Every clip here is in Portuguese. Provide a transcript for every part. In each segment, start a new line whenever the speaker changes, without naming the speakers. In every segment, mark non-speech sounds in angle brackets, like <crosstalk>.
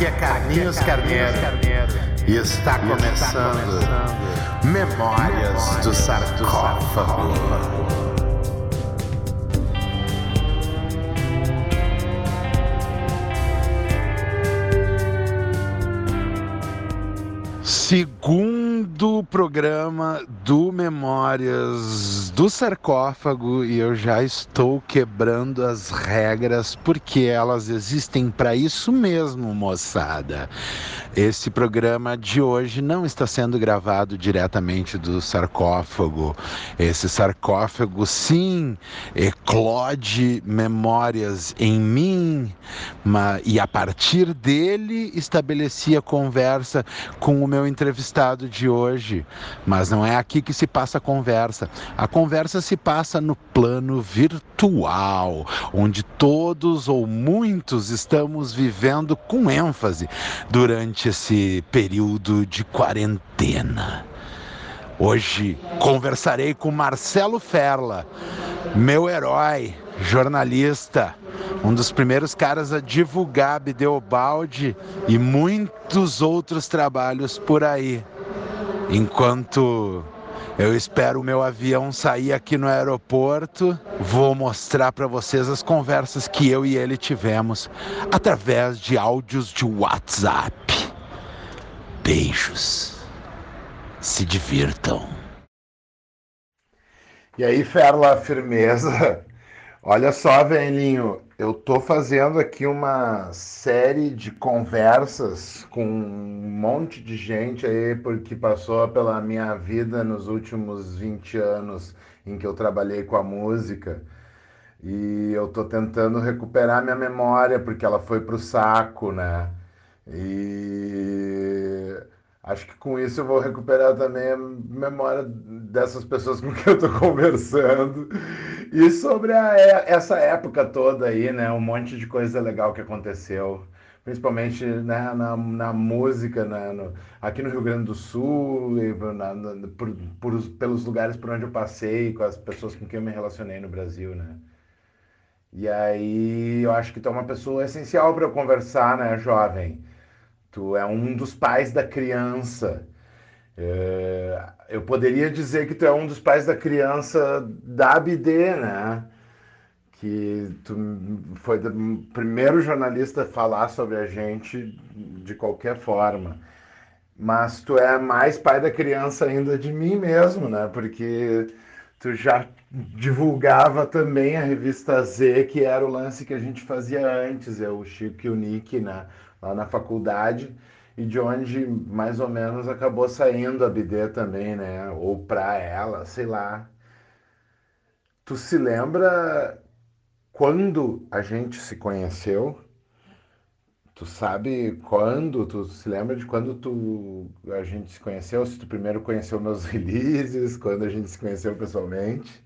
Aqui é Carlinhos Carneiro. e está começando. Memórias do Sarcófago. Segundo programa do Memórias do Sarcófago e eu já estou quebrando as regras porque elas existem para isso mesmo, moçada. Esse programa de hoje não está sendo gravado diretamente do sarcófago. Esse sarcófago, sim, eclode memórias em mim, e a partir dele estabelecia conversa com o meu entrevistado de hoje. Mas não é aqui que se passa a conversa. A conversa se passa no plano virtual, onde todos ou muitos estamos vivendo com ênfase durante durante esse período de quarentena. Hoje conversarei com Marcelo Ferla, meu herói, jornalista, um dos primeiros caras a divulgar Bideobaldi e muitos outros trabalhos por aí. Enquanto eu espero o meu avião sair aqui no aeroporto. Vou mostrar para vocês as conversas que eu e ele tivemos através de áudios de WhatsApp. Beijos. Se divirtam. E aí, Ferla, firmeza? Olha só, velhinho, eu tô fazendo aqui uma série de conversas com um monte de gente aí porque passou pela minha vida nos últimos 20 anos em que eu trabalhei com a música. E eu tô tentando recuperar minha memória porque ela foi pro saco, né? E acho que com isso eu vou recuperar também a memória dessas pessoas com quem eu estou <laughs> conversando. E sobre a, essa época toda aí, né? Um monte de coisa legal que aconteceu. Principalmente né, na, na música, né, no, aqui no Rio Grande do Sul, na, na, por, por, pelos lugares por onde eu passei, com as pessoas com quem eu me relacionei no Brasil, né? E aí eu acho que tu é uma pessoa essencial para eu conversar, né, jovem? Tu é um dos pais da criança. É, eu poderia dizer que tu é um dos pais da criança da ABD, né? Que tu foi o primeiro jornalista a falar sobre a gente de qualquer forma. Mas tu é mais pai da criança ainda de mim mesmo, né? Porque tu já divulgava também a revista Z, que era o lance que a gente fazia antes, é o Chico e o Nick, né? Lá na faculdade e de onde mais ou menos acabou saindo a BD também, né? Ou para ela, sei lá. Tu se lembra quando a gente se conheceu? Tu sabe quando? Tu se lembra de quando tu a gente se conheceu? Se tu primeiro conheceu meus <laughs> releases, quando a gente se conheceu pessoalmente?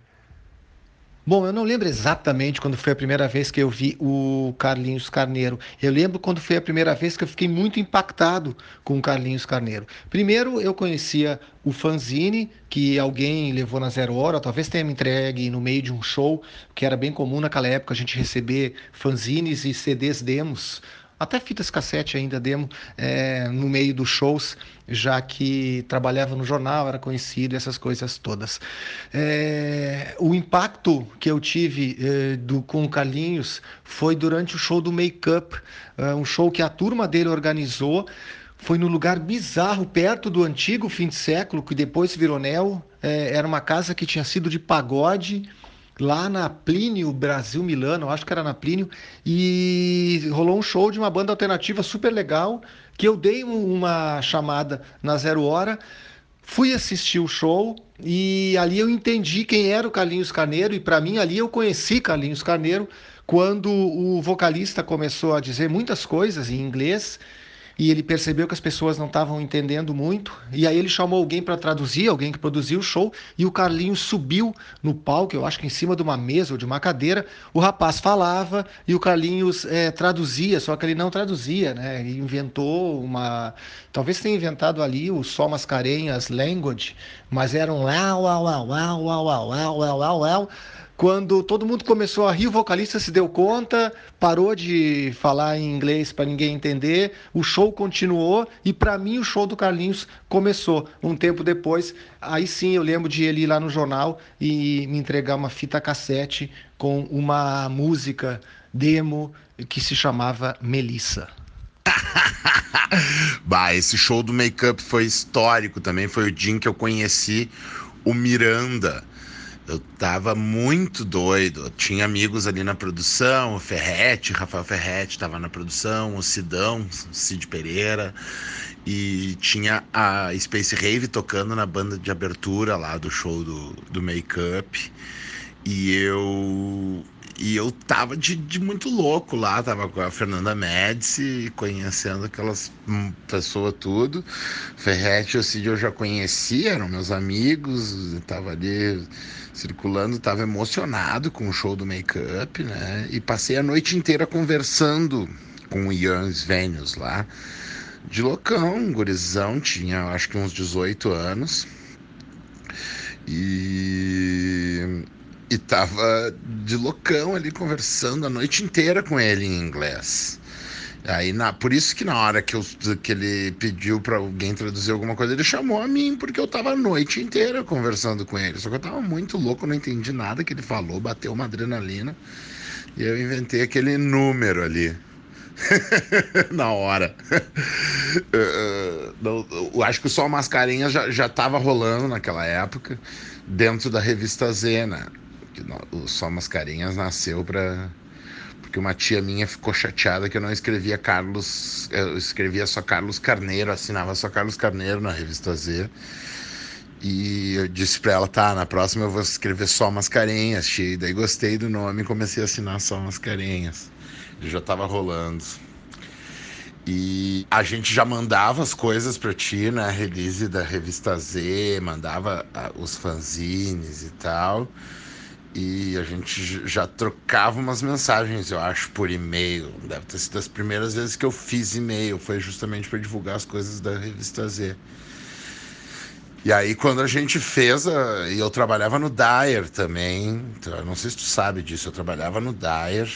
Bom, eu não lembro exatamente quando foi a primeira vez que eu vi o Carlinhos Carneiro. Eu lembro quando foi a primeira vez que eu fiquei muito impactado com o Carlinhos Carneiro. Primeiro, eu conhecia o fanzine que alguém levou na Zero Hora, talvez tenha me entregue no meio de um show, que era bem comum naquela época a gente receber fanzines e CDs demos até fitas cassete ainda demo é, no meio dos shows, já que trabalhava no jornal, era conhecido, essas coisas todas. É, o impacto que eu tive é, do, com o Carlinhos foi durante o show do Make Up, é, um show que a turma dele organizou. Foi no lugar bizarro, perto do antigo fim de século, que depois virou Neo. É, era uma casa que tinha sido de pagode lá na Plínio Brasil Milano, acho que era na Plínio, e rolou um show de uma banda alternativa super legal, que eu dei uma chamada na Zero Hora, fui assistir o show e ali eu entendi quem era o Carlinhos Carneiro, e para mim ali eu conheci Carlinhos Carneiro quando o vocalista começou a dizer muitas coisas em inglês e ele percebeu que as pessoas não estavam entendendo muito, e aí ele chamou alguém para traduzir, alguém que produziu o show, e o Carlinhos subiu no palco, eu acho que em cima de uma mesa ou de uma cadeira, o rapaz falava e o Carlinhos é, traduzia, só que ele não traduzia, né? Ele inventou uma. Talvez tenha inventado ali o Só Mascarenhas Language, mas era um uau, uau, uau, uau, uau, uau, uau, uau, uau, quando todo mundo começou a rir, o vocalista se deu conta, parou de falar em inglês para ninguém entender, o show continuou e para mim o show do Carlinhos começou. Um tempo depois, aí sim eu lembro de ele ir lá no jornal e me entregar uma fita cassete com uma música demo que se chamava Melissa. <laughs>
bah, esse show do Make Up foi histórico também. Foi o dia em que eu conheci o Miranda. Eu tava muito doido. Eu tinha amigos ali na produção, o Ferrete, Rafael Ferrete estava na produção, o Sidão, Cid Pereira. E tinha a Space Rave tocando na banda de abertura lá do show do, do Make Up. E eu e eu tava de, de, muito louco lá, tava com a Fernanda Médici, conhecendo aquelas pessoas tudo. Ferrete e o Cid eu já conhecia, eram meus amigos, tava ali circulando, tava emocionado com o show do Make-up, né? E passei a noite inteira conversando com o Ian Svenius lá. De loucão, gurizão, tinha acho que uns 18 anos. E e tava de loucão ali conversando a noite inteira com ele em inglês. Aí, na, por isso que na hora que, eu, que ele pediu para alguém traduzir alguma coisa, ele chamou a mim, porque eu tava a noite inteira conversando com ele. Só que eu tava muito louco, não entendi nada que ele falou, bateu uma adrenalina. E eu inventei aquele número ali. <laughs> na hora. <laughs> eu, acho que o Sol Mascarinha já, já tava rolando naquela época, dentro da revista Zena o Só Mascarinhas nasceu para porque uma tia minha ficou chateada que eu não escrevia Carlos, eu escrevia só Carlos Carneiro, assinava só Carlos Carneiro na revista Z. E eu disse para ela, tá, na próxima eu vou escrever só Mascarenhas, tia. E daí gostei do nome e comecei a assinar só Mascarenhas. Já tava rolando. E a gente já mandava as coisas para ti, né? Release da revista Z, mandava ah, os fanzines e tal e a gente já trocava umas mensagens, eu acho, por e-mail. Deve ter sido as primeiras vezes que eu fiz e-mail, foi justamente para divulgar as coisas da revista Z. E aí, quando a gente fez, a... e eu trabalhava no Dyer também, então, não sei se tu sabe disso, eu trabalhava no Dyer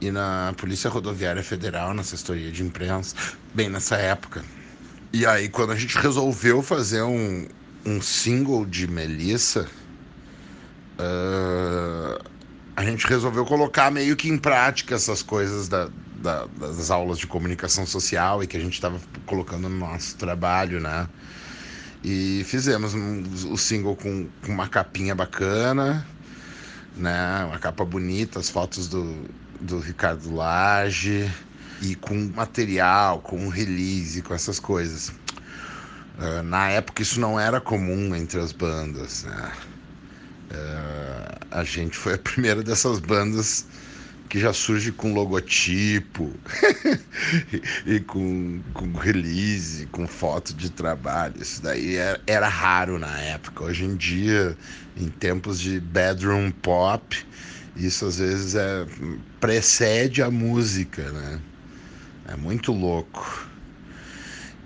e na Polícia Rodoviária Federal, na assessoria de imprensa, bem nessa época. E aí, quando a gente resolveu fazer um, um single de Melissa Uh, a gente resolveu colocar meio que em prática essas coisas da, da, das aulas de comunicação social e que a gente estava colocando no nosso trabalho, né? E fizemos um, o single com, com, uma capinha bacana, né? Uma capa bonita, as fotos do, do Ricardo Lage e com material, com release, com essas coisas. Uh, na época isso não era comum entre as bandas, né? Uh, a gente foi a primeira dessas bandas que já surge com logotipo e, <laughs> e com, com, release, com foto de trabalho. Isso daí era, era, raro na época. Hoje em dia, em tempos de bedroom pop, isso às vezes é, precede a música, né? É muito louco.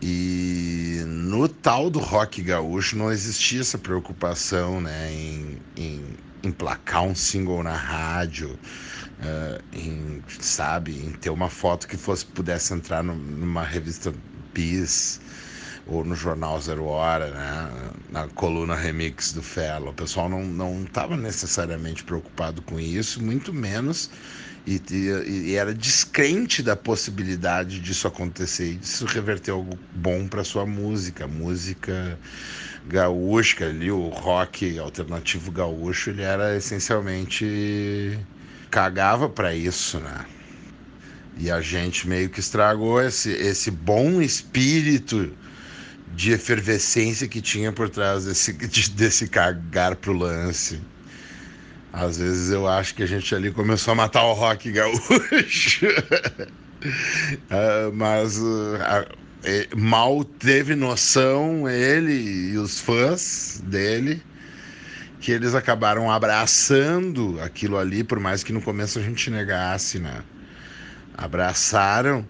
E no tal do rock gaúcho não existia essa preocupação né, em, em emplacar um single na rádio, uh, em, sabe, em ter uma foto que fosse pudesse entrar no, numa revista Bis ou no jornal Zero Hora, né, na coluna remix do Fellow. O pessoal não estava necessariamente preocupado com isso, muito menos e, e, e, era descrente da possibilidade disso acontecer e disso reverter algo bom para sua música, música gaúcha ali, o rock alternativo gaúcho, ele era essencialmente cagava para isso, né? E a gente meio que estragou esse, esse bom espírito de efervescência que tinha por trás desse, <laughs> desse cagar pro lance. Às vezes eu acho que a gente ali começou a matar o rock gaúcho. uh, <laughs> mas uh, mal teve noção ele e os fãs dele que eles acabaram abraçando aquilo ali, por mais que no começo a gente negasse, né? Abraçaram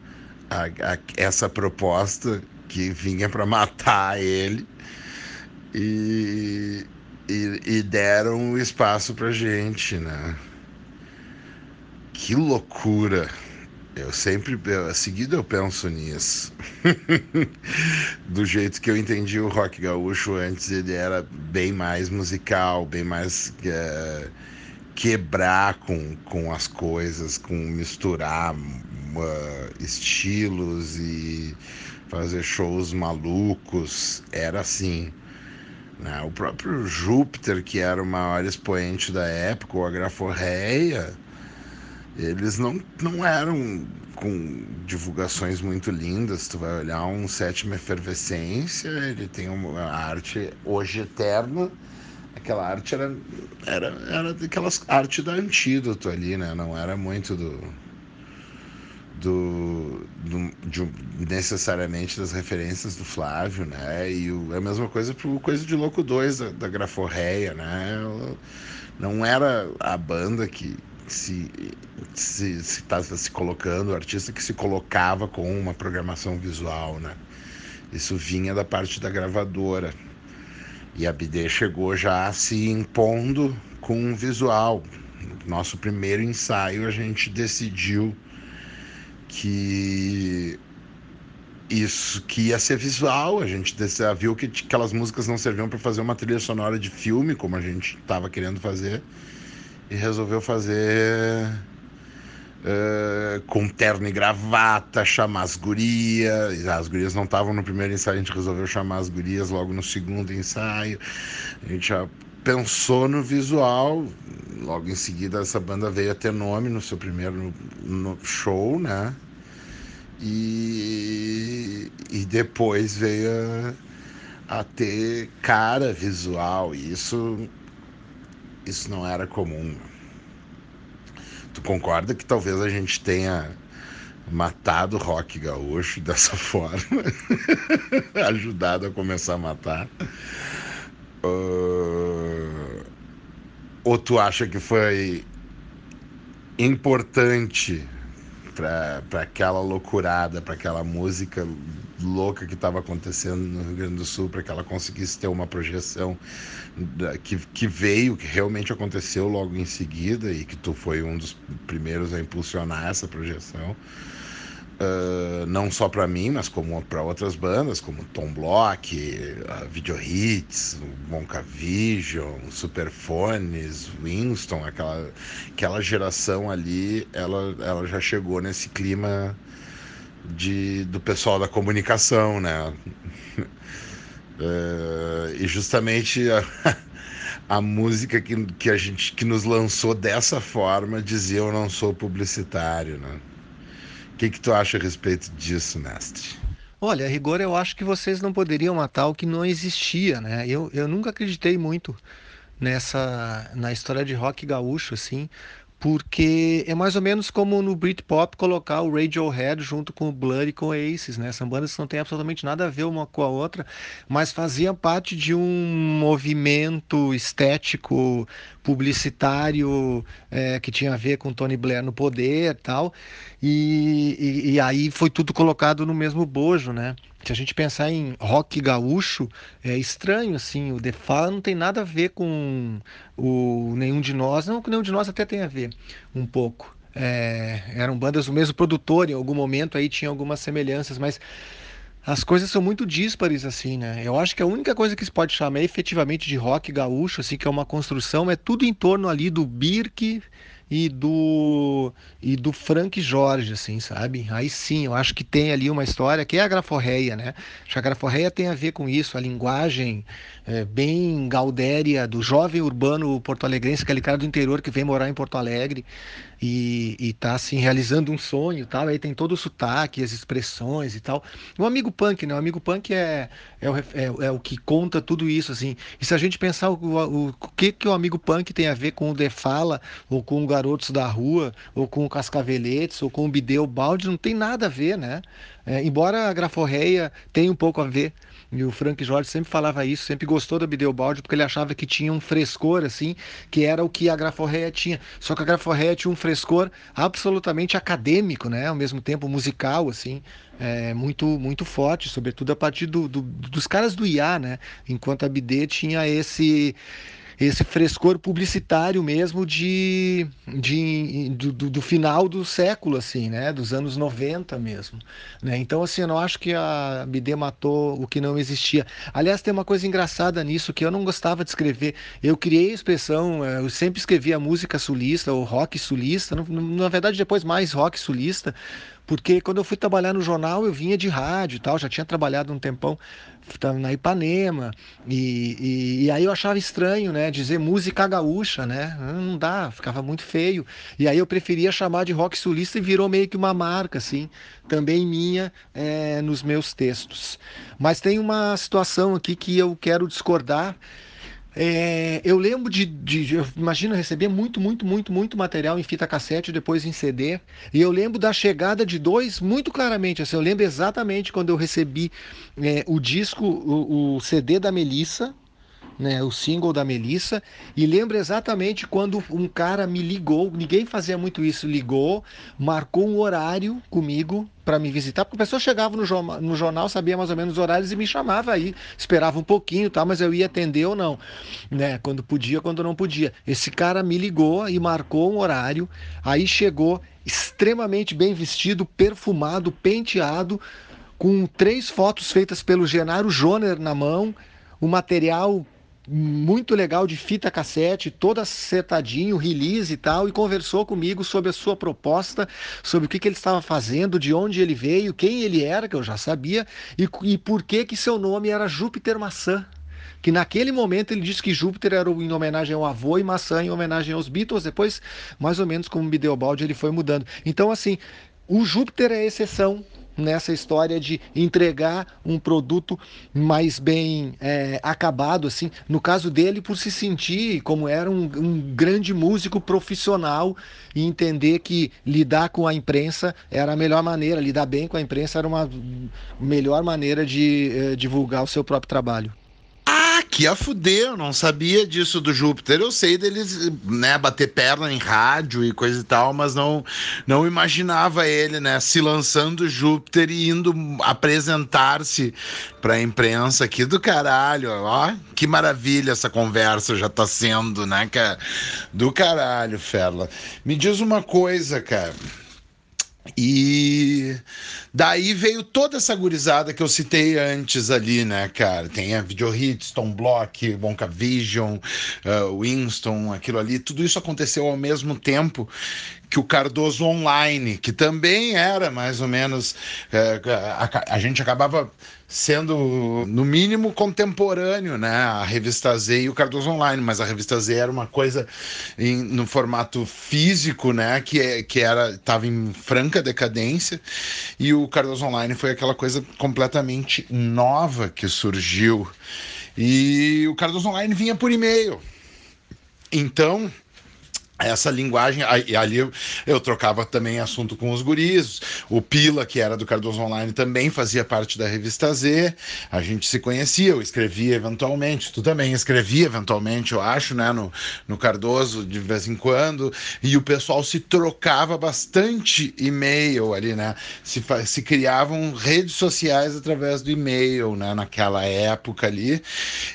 a, a, essa proposta que vinha para matar ele e e, e deram espaço pra gente, né? Que loucura! Eu sempre, eu, seguido eu penso nisso. <laughs> Do jeito que eu entendi o rock gaúcho antes, ele era bem mais musical, bem mais uh, quebrar com, com as coisas, com misturar uh, estilos e fazer shows malucos. Era assim. Né? O próprio Júpiter, que era o maior expoente da época, o Agraforreia eles não, não eram com divulgações muito lindas. Tu vai olhar um sétima efervescência, ele tem uma arte hoje eterna. Aquela arte era, era, era daquelas arte da antídoto ali, né? Não era muito. Do, do de, necessariamente das referências do Flávio, né? E o, a mesma coisa pro Coisa de Louco 2 da, da Graforreia, né? Não era a banda que, se se está se colocando, o artista que se colocava com uma programação visual, né? Isso vinha da parte da gravadora. E a BD chegou já se impondo com um visual. Nosso primeiro ensaio a gente decidiu que isso que ia ser visual. A gente viu que aquelas músicas não serviam para fazer uma trilha sonora de filme, como a gente estava querendo fazer e resolveu fazer uh, com terno e gravata, chamar as gurias. As gurias não estavam no primeiro ensaio, a gente resolveu chamar as gurias logo no segundo ensaio. A gente já pensou no visual. Logo em seguida, essa banda veio a ter nome no seu primeiro no show, né? E, e depois veio a, a ter cara visual. E isso isso não era comum. Tu concorda que talvez a gente tenha matado o rock gaúcho dessa <laughs> forma? Ajudado a começar a matar? Uh... Ou tu acha que foi importante para aquela loucurada, para aquela música louca que estava acontecendo no Rio Grande do Sul, para que ela conseguisse ter uma projeção que, que veio, que realmente aconteceu logo em seguida e que tu foi um dos primeiros a impulsionar essa projeção. Não só para mim, mas como para outras bandas, como Tom Block, uh, Video Hits, Monca Vision, Superfones, Winston, aquela, aquela geração ali, ela, ela já chegou nesse clima de, do pessoal da comunicação, né? <laughs> uh, e justamente a, <laughs> a música que, que a gente que nos lançou dessa forma dizia eu não sou publicitário, né? O que, que tu acha a respeito disso, mestre?
Olha, a rigor eu acho que vocês não poderiam matar o que não existia, né? Eu, eu nunca acreditei muito nessa na história de rock gaúcho, assim, porque é mais ou menos como no Britpop colocar o Radiohead junto com o Blood e com o Aces, né? São bandas que não têm absolutamente nada a ver uma com a outra, mas faziam parte de um movimento estético publicitário é, que tinha a ver com Tony Blair no poder e tal, e, e, e aí foi tudo colocado no mesmo bojo, né? Se a gente pensar em rock gaúcho, é estranho, assim, o The Fala não tem nada a ver com o Nenhum de Nós, não, com Nenhum de Nós até tem a ver um pouco. É, eram bandas do mesmo produtor, em algum momento aí tinha algumas semelhanças, mas as coisas são muito díspares, assim, né? Eu acho que a única coisa que se pode chamar efetivamente de rock gaúcho, assim, que é uma construção, é tudo em torno ali do Birk, e do e do Frank Jorge, assim, sabe? Aí sim, eu acho que tem ali uma história que é a graforreia, né? Acho que a graforreia tem a ver com isso, a linguagem é, bem gaudéria do jovem urbano porto-alegrense, aquele cara do interior que vem morar em Porto Alegre e, e tá assim realizando um sonho, tal. Aí tem todo o sotaque, as expressões e tal. O amigo punk, né? O amigo punk é é o, é, é o que conta tudo isso, assim. E se a gente pensar o, o, o que que o amigo punk tem a ver com o De Fala ou com o Garotos da Rua ou com o Cascaveletes ou com o Bideu Balde, não tem nada a ver, né? É, embora a graforreia tenha um pouco a ver, E o Frank Jorge sempre falava isso, sempre gostou da Bideobaldi, porque ele achava que tinha um frescor, assim, que era o que a graforreia tinha. Só que a graforreia tinha um frescor absolutamente acadêmico, né? Ao mesmo tempo musical, assim, é, muito, muito forte, sobretudo a partir do, do, dos caras do IA, né? Enquanto a BD tinha esse esse frescor publicitário mesmo de, de do, do, final do século, assim, né? Dos anos 90 mesmo. Né? Então, assim, eu não acho que a BD matou o que não existia. Aliás, tem uma coisa engraçada nisso que eu não gostava de escrever. Eu criei a expressão, eh, eu sempre escrevia música sulista ou rock sulista, na verdade, depois mais rock sulista, porque quando eu fui trabalhar no jornal eu vinha de rádio e tal, já tinha trabalhado um tempão na Ipanema e, e, e, aí eu achava estranho, né, dizer música gaúcha, né, não dá, ficava muito feio. E aí eu preferia chamar de rock sulista e virou meio que uma marca, assim, também minha é, nos meus textos. Mas tem uma situação aqui que eu quero discordar é, eu lembro de, de, imagino, receber muito, muito, muito, muito material em fita cassete, depois em CD. E eu lembro da chegada de dois muito claramente. Assim, eu lembro exatamente quando eu recebi é, o disco, o, o CD da Melissa, né, o single da Melissa, e lembro exatamente quando um cara me ligou, ninguém fazia muito isso, ligou, marcou um horário comigo para me visitar, porque a pessoa chegava no, jornal, no jornal, sabia mais ou menos os horários e me chamava aí, esperava um pouquinho, tá, mas eu ia atender ou não, né, quando podia, quando não podia. Esse cara me ligou e marcou um horário, aí chegou extremamente bem vestido, perfumado, penteado, com três fotos feitas pelo Genaro Joner na mão, o material muito legal de fita cassete, todo acertadinho, release e tal, e conversou comigo sobre a sua proposta, sobre o que, que ele estava fazendo, de onde ele veio, quem ele era, que eu já sabia, e, e por que, que seu nome era Júpiter Maçã que naquele momento ele disse que Júpiter era em homenagem ao avô e maçã em homenagem aos Beatles, depois, mais ou menos como Bideobaldi, ele foi mudando. Então, assim, o Júpiter é exceção nessa história de entregar um produto mais bem é, acabado, assim. No caso dele, por se sentir como era um, um, grande músico profissional e entender que lidar com a imprensa era a melhor maneira, lidar bem com a imprensa era uma melhor maneira de é, divulgar o seu próprio trabalho.
Que a fuder, eu não sabia disso do Júpiter. Eu sei deles, né, bater perna em rádio e coisa e tal, mas não não imaginava ele, né, se lançando Júpiter e indo apresentar-se para a imprensa aqui do caralho. Ó, que maravilha essa conversa já tá sendo, né, cara? Do caralho, Ferla. Me diz uma coisa, cara. E daí veio toda essa gurizada que eu citei antes ali, né, cara? Tem a Video Hits, Tom Block, Bonca Vision, uh, Winston, aquilo ali. Tudo isso aconteceu ao mesmo tempo que o Cardoso Online, que também era mais ou menos. Uh, a, a gente acabava sendo, no mínimo, contemporâneo, né? A revista Z e o Cardoso Online, mas a revista Z era uma coisa em, no formato físico, né? Que, é, que era estava em franca decadência, e o Cardoso Online foi aquela coisa completamente nova que surgiu. E o Cardoso Online vinha por e-mail. Então, essa linguagem, ali eu, eu, trocava também assunto com os guris, o Pila, que era do Cardoso Online, também fazia parte da revista Z, a gente se conhecia, eu escrevia eventualmente, tu também escrevia eventualmente, eu acho, né, no, no Cardoso, de vez em quando, e o pessoal se trocava bastante e-mail ali, né, se, se criavam redes sociais através do e-mail, né, naquela época ali,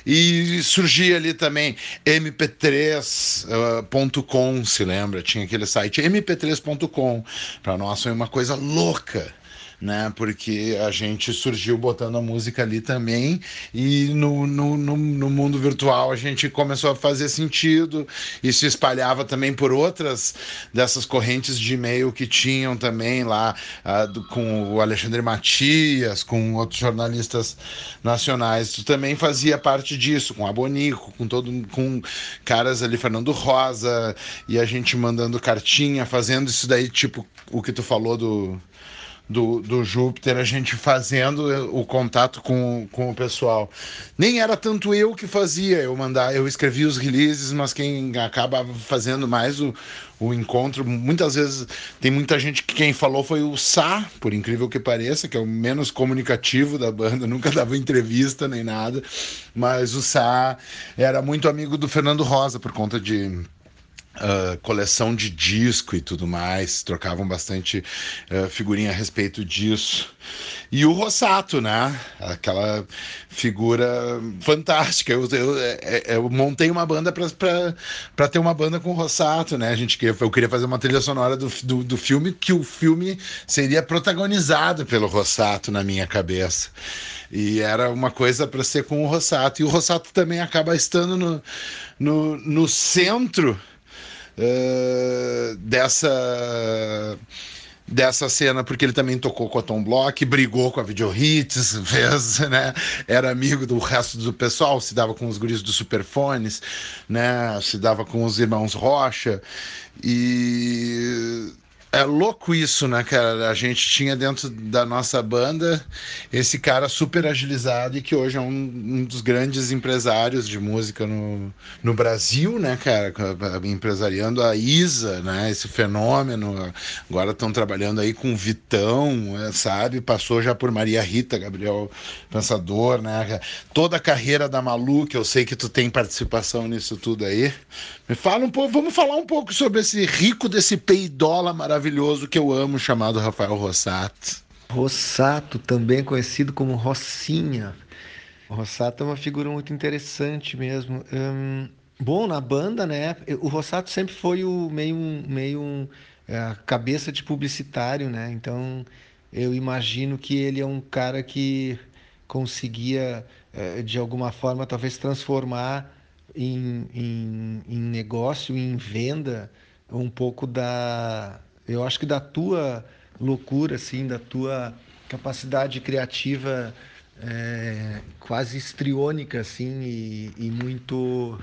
e surgia ali também mp3.com, se lembra? Tinha aquele site mp3.com. Para nós foi uma coisa louca né? Porque a gente surgiu botando a música ali também e no, no, no, no, mundo virtual a gente começou a fazer sentido e se espalhava também por outras dessas correntes de e-mail que tinham também lá uh, do, com o Alexandre Matias, com outros jornalistas nacionais. Tu também fazia parte disso, com a Bonico, com todo com caras ali, Fernando Rosa, e a gente mandando cartinha, fazendo isso daí, tipo o que tu falou do do, do Júpiter, a gente fazendo o contato com, com o pessoal. Nem era tanto eu que fazia, eu mandar, eu escrevia os releases, mas quem acaba fazendo mais o, o encontro, muitas vezes tem muita gente que quem falou foi o Sá, por incrível que pareça, que é o menos comunicativo da banda, <laughs> nunca dava entrevista nem nada, mas o Sá era muito amigo do Fernando Rosa por conta de Uh, coleção de disco e tudo mais, trocavam bastante uh, figurinha a respeito disso. E o Rossato, né? Aquela figura fantástica. Eu, eu, é, é, eu montei uma banda para ter uma banda com o Rossato, né? A gente, eu queria fazer uma trilha sonora do, do, do filme, que o filme seria protagonizado pelo Rossato na minha cabeça. E era uma coisa para ser com o Rossato. E o Rossato também acaba estando no, no, no centro uh, dessa dessa cena, porque ele também tocou com a Tom Block, brigou com a Video Hits, <laughs> fez, né? Era amigo do resto do pessoal, se dava com os guris do Superfones, né? Se dava com os irmãos Rocha. E é louco isso, né, cara? A gente tinha dentro da nossa banda esse cara super agilizado e que hoje é um, um dos grandes empresários de música no, no Brasil, né, cara? Empresariando a Isa, né? Esse fenômeno. Agora estão trabalhando aí com Vitão, é, sabe? Passou já por Maria Rita, Gabriel Pensador, né? Toda a carreira da Malu, que eu sei que tu tem participação nisso tudo aí. Me fala um pouco, vamos falar um pouco sobre esse rico desse peidola maravilhoso que eu amo, chamado Rafael Rossato.
Rossato, também conhecido como Rossinha. O Rossato é uma figura muito interessante mesmo. Hum, bom, na banda, né? O Rossato sempre foi o meio, meio um, é, cabeça de publicitário, né? Então eu imagino que ele é um cara que conseguia, é, de alguma forma, talvez transformar em, em, em negócio, em venda, um pouco da, eu acho que da tua loucura, assim, da tua capacidade criativa é, quase estriônica, assim, e, e muito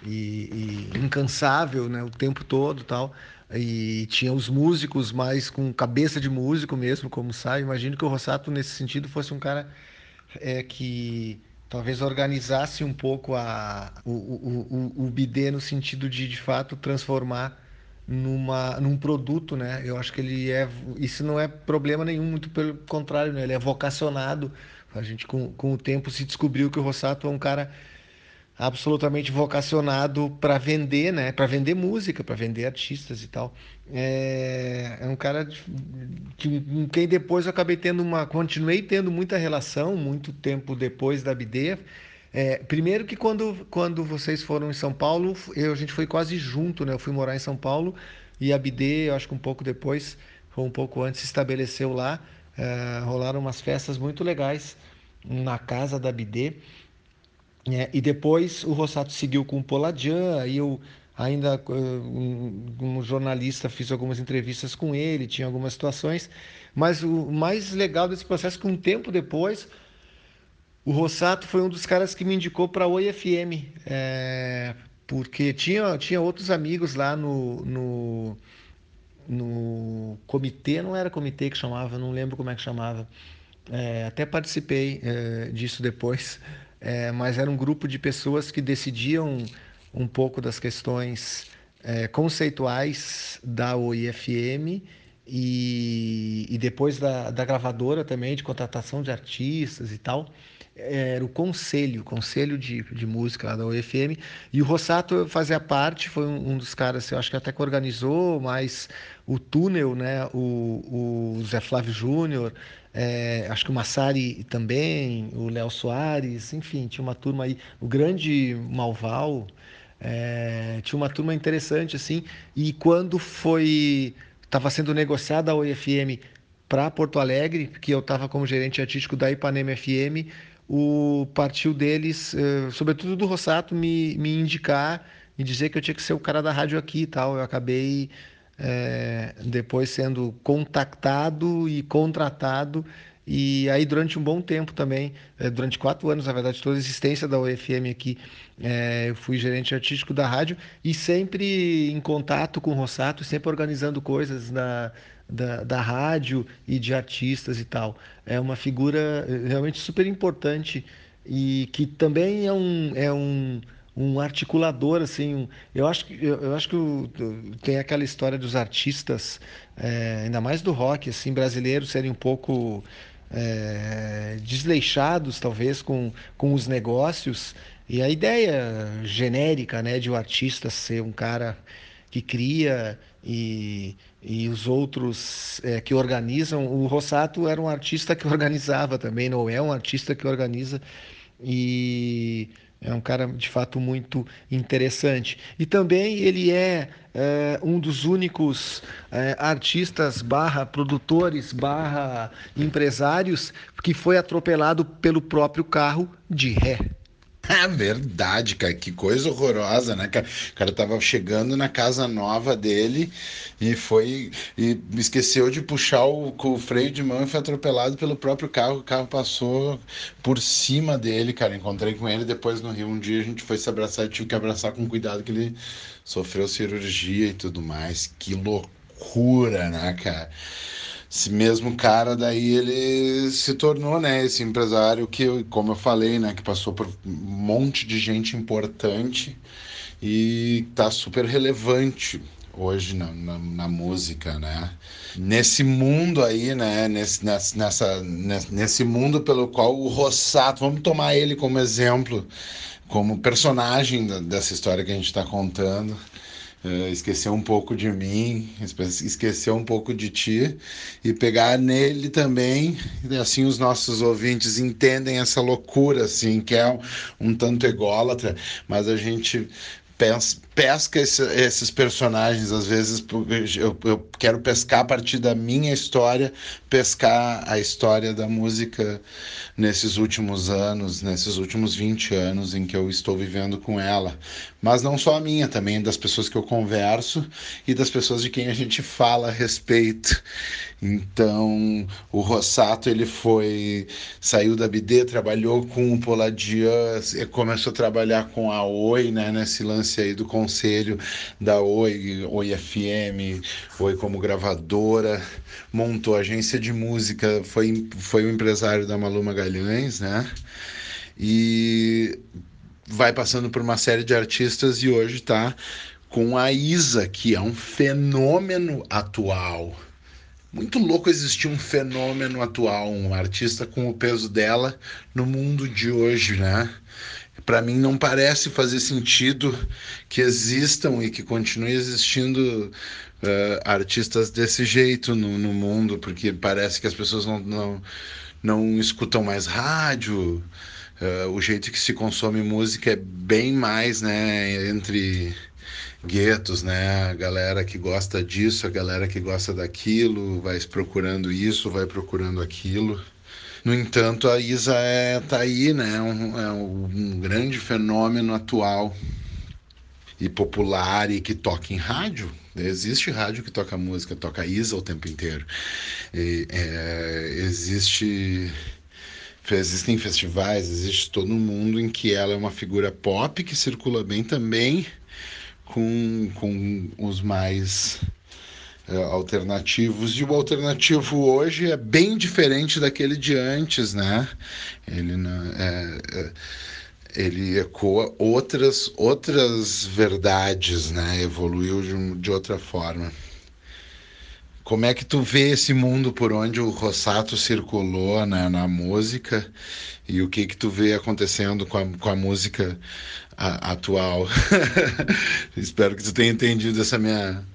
e, e, incansável, né, o tempo todo, tal. E tinha os músicos mais com cabeça de músico mesmo, como sai. Imagino que o Rossato nesse sentido fosse um cara é, que talvez organizasse um pouco a, o, o, o, o bidê no sentido de, de fato, transformar numa, num produto, né? Eu acho que ele é... Isso não é problema nenhum, muito pelo contrário, né? Ele é vocacionado. A gente, com, com o tempo, se descobriu que o Rossato é um cara absolutamente vocacionado para vender, né? Para vender música, para vender artistas e tal. É, é um cara que, com quem depois eu acabei tendo uma, continuei tendo muita relação, muito tempo depois da BD. É, primeiro que quando, quando vocês foram em São Paulo, eu, a gente foi quase junto, né? Eu fui morar em São Paulo e a BD, eu acho que um pouco depois, ou um pouco antes, se estabeleceu lá. É, rolaram umas festas muito legais na casa da BD. É, e depois o Rossato seguiu com o Poladian, aí eu ainda um, jornalista fiz algumas entrevistas com ele, tinha algumas situações, mas o mais legal desse processo é que um tempo depois o Rossato foi um dos caras que me indicou para a Oi FM, é, porque tinha, tinha outros amigos lá no, no, no comitê, não era comitê que chamava, não lembro como é que chamava, é, até participei é, disso depois, é, mas era um grupo de pessoas que decidiam um pouco das questões é, conceituais da OIFM e, e depois da, da gravadora também, de contratação de artistas e tal era o conselho, o conselho de, de música lá da UFM, e o Rossato fazia parte, foi um, um dos caras, eu acho que até que organizou, mas o túnel, né, o, o Zé Flávio Júnior, é, acho que o Massari também, o Léo Soares, enfim, tinha uma turma aí, o grande Malval, é, tinha uma turma interessante assim. E quando foi estava sendo negociada a OFM para Porto Alegre, que eu estava como gerente artístico da Ipanema FM, o partiu deles, eh, sobretudo do Rossato, me, me indicar e dizer que eu tinha que ser o cara da rádio aqui e tal. Eu acabei é, depois sendo contactado e contratado E aí, durante um bom tempo também, é, durante quatro anos, na verdade, toda a existência da UFM aqui, é, eu fui gerente artístico da rádio e sempre em contato com o Rossato, sempre organizando coisas na, da, da rádio e de artistas e tal. É uma figura é, realmente super importante e que também é um, é um, um articulador assim um, eu acho que eu, eu acho que o, tem aquela história dos artistas é, ainda mais do rock assim brasileiros serem um pouco é, desleixados talvez com, com os negócios e a ideia genérica né de o um artista ser um cara que cria e, e os outros é, que organizam o Rossato era um artista que <laughs> organizava também não é um artista que organiza e é um cara de fato muito interessante. E também ele é, é um dos únicos é, artistas barra produtores barra empresários que foi atropelado pelo próprio carro de ré. <laughs>
É verdade, cara, que coisa horrorosa, né, cara? O cara tava chegando na casa nova dele e foi e esqueceu de puxar o, o freio de mão e foi atropelado pelo próprio carro. O carro passou por cima dele, cara. Encontrei com ele depois no Rio um dia, a gente foi se abraçar, tive que abraçar com cuidado que ele sofreu cirurgia e tudo mais. Que loucura, né, cara? Esse mesmo cara daí ele se tornou né esse empresário que como eu falei né que passou por um monte de gente importante e tá super relevante hoje na, na, na, música, né? Nesse mundo aí, né? Nesse, nessa, nesse mundo pelo qual o Rossato, vamos tomar ele como exemplo, como personagem dessa história que a gente está contando esquecer um pouco de mim, esquecer um pouco de ti e pegar nele também, assim os nossos ouvintes entendem essa loucura, assim, que é um, um tanto ególatra, mas a gente pesca esse, esses personagens, às vezes eu, eu, quero pescar a partir da minha história, pescar a história da música nesses últimos anos, nesses últimos 20 anos em que eu estou vivendo com ela. Mas não só a minha, também das pessoas que eu converso e das pessoas de quem a gente fala a respeito. Então, o Rossato, ele foi, saiu da BD, trabalhou com o Poladian, começou a trabalhar com a Oi, né, nesse lance aí do conselho da Oi, Oi FM, Oi como gravadora, montou agência de música, foi, foi o empresário da Malu Magalhães, né, e vai passando por uma série de artistas e hoje está com a Isa, que é um fenômeno atual muito louco existir um fenômeno atual, um artista com o peso dela no mundo de hoje, né? Para mim não parece fazer sentido que existam e que continuem existindo uh, artistas desse jeito no, no, mundo, porque parece que as pessoas não, não, não escutam mais rádio, uh, o jeito que se consome música é bem mais, né, entre guetos, né? A galera que gosta disso, a galera que gosta daquilo, vai procurando isso, vai procurando aquilo. No entanto, a Isa é, tá aí, né? É um, é um grande fenômeno atual e popular e que toca em rádio. Existe rádio que toca música, toca Isa o tempo inteiro. E, é, existe existem festivais, existe todo mundo em que ela é uma figura pop que circula bem também com, com os mais alternativos. E o alternativo hoje é bem diferente daquele de antes, né? Ele, é, é, ele ecoa outras, outras verdades, né? Evoluiu de, de outra forma. Como é que tu vê esse mundo por onde o Rossato circulou né, na música e o que que tu vê acontecendo com a, com a música a, atual? <laughs> Espero que tu tenha entendido essa minha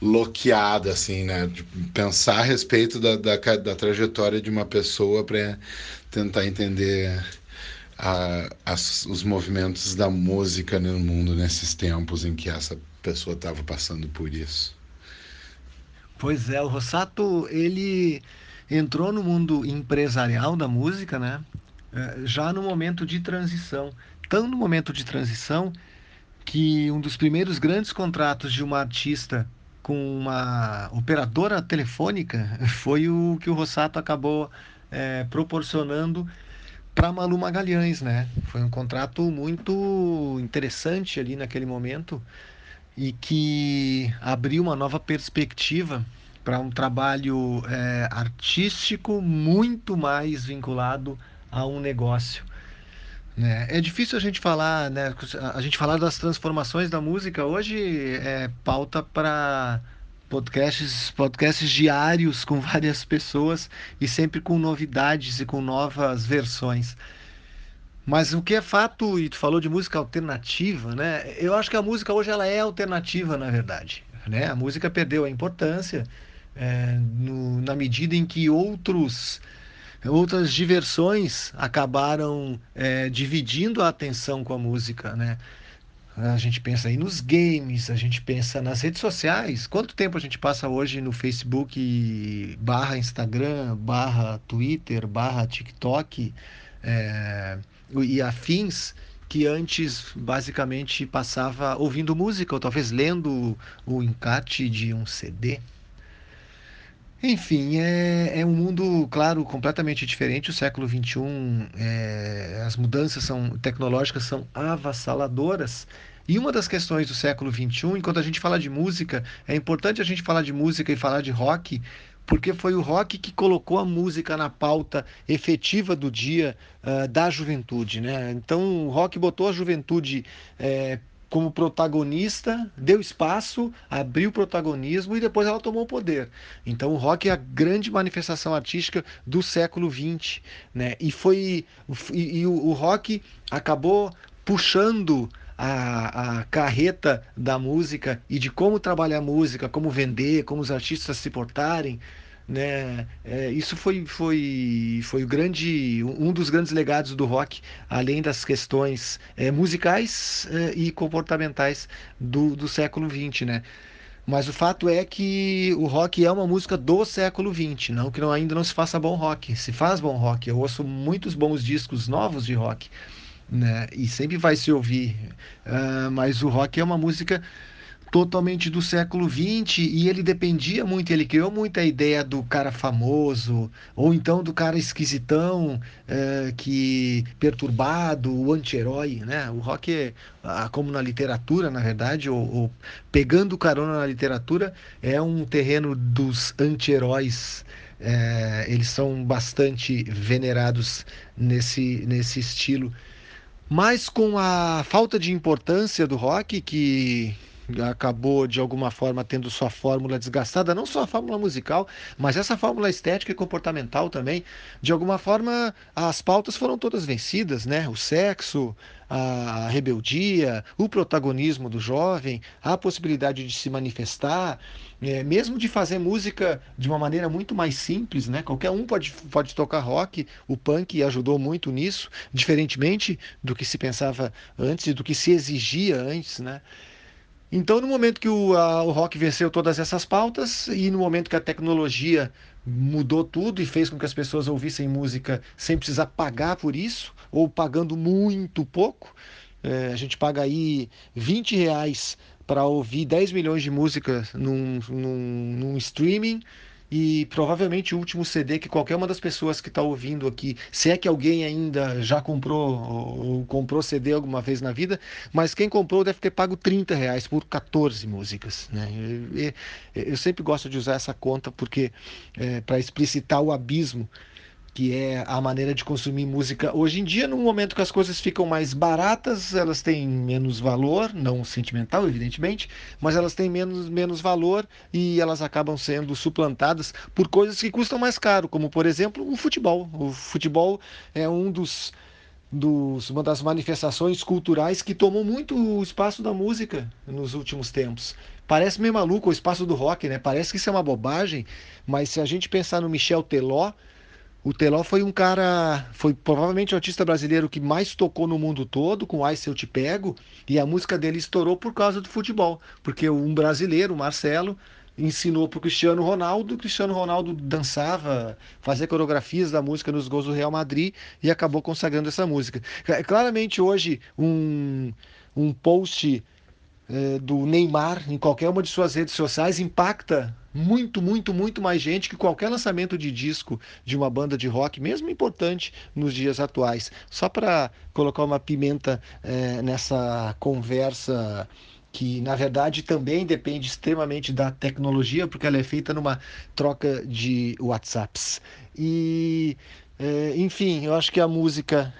loqueada, assim, né? De pensar a respeito da, da, da trajetória de uma pessoa para tentar entender a, as, os movimentos da música no mundo nesses tempos em que essa pessoa estava passando por isso.
Pois é, o Rossato, ele entrou no mundo empresarial da música, né? É, já no momento de transição. Tão no momento de transição que um dos primeiros grandes contratos de uma artista com uma operadora telefônica <laughs> foi o que o Rossato acabou é, proporcionando para Malu Magalhães, né? Foi um contrato muito interessante ali naquele momento e que abriu uma nova perspectiva para um trabalho é, artístico muito mais vinculado a um negócio. Né? É difícil a gente falar, né? A gente falar das transformações da música hoje é pauta para podcasts, podcasts diários com <laughs> várias pessoas e sempre com novidades e com novas versões. Mas o que é fato, e tu falou de música alternativa, né? Eu acho que a música hoje ela é alternativa, na verdade. Né? A música perdeu a importância é, no, na medida em que outros outras diversões acabaram é, dividindo a atenção com a música, né? A gente pensa aí nos games, a gente pensa nas redes sociais. Quanto tempo a gente passa hoje no Facebook barra Instagram, barra Twitter, barra TikTok é, e afins que antes basicamente passava ouvindo música ou talvez lendo o encarte de um CD. Enfim, é, é um mundo, claro, completamente diferente. O século XXI, é, as mudanças são, tecnológicas são avassaladoras. E uma das questões do século XXI, enquanto a gente fala de música, é importante a gente falar de música e falar de rock, porque foi o rock que colocou a música na pauta efetiva do dia uh, da juventude. Né? Então, o rock botou a juventude é, como protagonista, deu espaço, abriu protagonismo e depois ela tomou o poder. Então o rock é a grande manifestação artística do século XX, né? E foi e, e o, o, rock acabou puxando a, a carreta da música e de como trabalhar a música, como vender, como os artistas se portarem né? É, isso foi, foi, foi o grande, um dos grandes legados do rock, além das questões é, musicais é, e comportamentais do, do século XX, né? Mas o fato é que o rock é uma música do século XX, não que não, ainda não se faça bom rock. Se faz bom rock, eu ouço muitos bons discos novos de rock, né? E sempre vai se ouvir. Uh, mas o rock é uma música totalmente do século XX e ele dependia muito, ele criou muita ideia do cara famoso, ou então do cara esquisitão, é, que perturbado, o anti-herói, né? O rock, é, como na literatura, na verdade, ou, ou pegando carona na literatura, é um terreno dos anti-heróis. É, eles são bastante venerados nesse, nesse estilo. Mas com a falta de importância do rock, que acabou de alguma forma tendo sua fórmula desgastada, não só a fórmula musical, mas essa fórmula estética e comportamental também. De alguma forma, as pautas foram todas vencidas, né? O sexo, a rebeldia, o protagonismo do jovem, a possibilidade de se manifestar, é, mesmo de fazer música de uma maneira muito mais simples, né? Qualquer um pode, pode tocar rock, o punk ajudou muito nisso, diferentemente do que se pensava antes e do que se exigia antes, né? Então, no momento que o, a, o rock venceu todas essas pautas e no momento que a tecnologia mudou tudo e fez com que as pessoas ouvissem música sem precisar pagar por isso, ou pagando muito pouco, é, a gente paga aí 20 reais para ouvir 10 milhões de músicas num, num, num streaming e provavelmente o último CD que qualquer uma das pessoas que está ouvindo aqui, se é que alguém ainda já comprou ou comprou CD alguma vez na vida, mas quem comprou deve ter pago 30 reais por 14 músicas. Né? Eu, sempre gosto de usar essa conta porque é, para explicitar o abismo que é a maneira de consumir música hoje em dia, no momento que as coisas ficam mais baratas, elas têm menos valor, não sentimental, evidentemente, mas elas têm menos, menos valor e elas acabam sendo suplantadas por coisas que custam mais caro, como por exemplo o futebol. O futebol é um dos, dos uma das manifestações culturais que tomou muito o espaço da música nos últimos tempos. Parece meio maluco o espaço do rock, né? Parece que isso é uma bobagem, mas se a gente pensar no Michel Teló, o Teló foi um cara, foi provavelmente o artista brasileiro que mais tocou no mundo todo com Ai Se Eu Te Pego, e a música dele estourou por causa do futebol, porque um brasileiro, Marcelo, ensinou para o Cristiano Ronaldo, o Cristiano Ronaldo dançava, fazia coreografias da música nos gols do Real Madrid e acabou consagrando essa música. Claramente hoje um, um post eh, do Neymar em qualquer uma de suas redes sociais impacta muito, muito, muito mais gente que qualquer lançamento de disco de uma banda de rock, mesmo importante nos dias atuais. Só para colocar uma pimenta é, nessa conversa que na verdade também depende extremamente da tecnologia, porque ela é feita numa troca de WhatsApps. E, é, enfim, eu acho que a música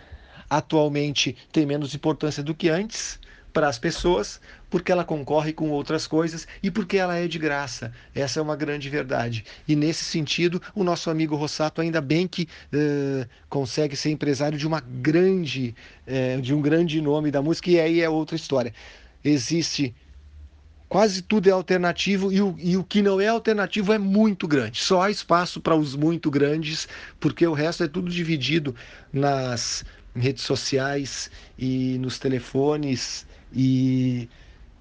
atualmente tem menos importância do que antes para as pessoas, porque ela concorre com outras coisas e porque ela é de graça. Essa é uma grande verdade. E nesse sentido, o nosso amigo Rossato, ainda bem que uh, consegue ser empresário de uma grande, uh, de um grande nome da música, e aí é outra história. Existe quase tudo é alternativo e o, e o que não é alternativo é muito grande. Só há espaço para os muito grandes, porque o resto é tudo dividido nas redes sociais e nos telefones e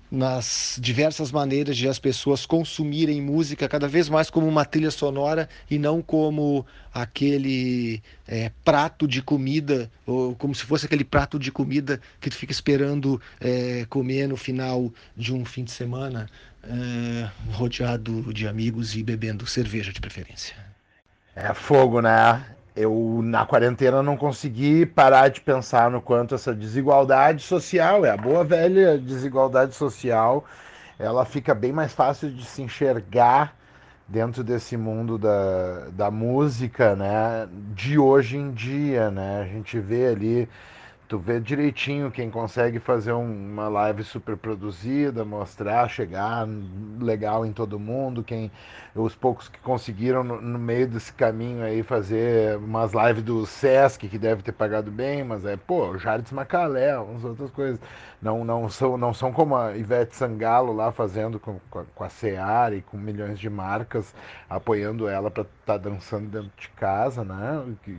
nas diversas maneiras de as pessoas consumirem música cada vez mais como uma trilha sonora e não como aquele é, prato de comida ou como se fosse aquele prato de comida que tu fica esperando é, comer no final de um fim de semana é, rodeado de amigos e bebendo cerveja de preferência.
É fogo, né? Eu na quarentena não consegui parar de pensar no quanto essa desigualdade social, é a boa velha desigualdade social, ela fica bem mais fácil de se enxergar dentro desse mundo da, da música, né, de hoje em dia, né? A gente vê ali tu vê direitinho quem consegue fazer uma live super produzida, mostrar, chegar legal em todo mundo, quem os poucos que conseguiram no, no, meio desse caminho aí fazer umas lives do Sesc que deve ter pagado bem, mas é, pô, Jardim Macalé, umas outras coisas. Não não são não são como a Ivete Sangalo lá fazendo com, com, a, com a Seara e com milhões de marcas apoiando ela para estar tá dançando dentro de casa, né? Que,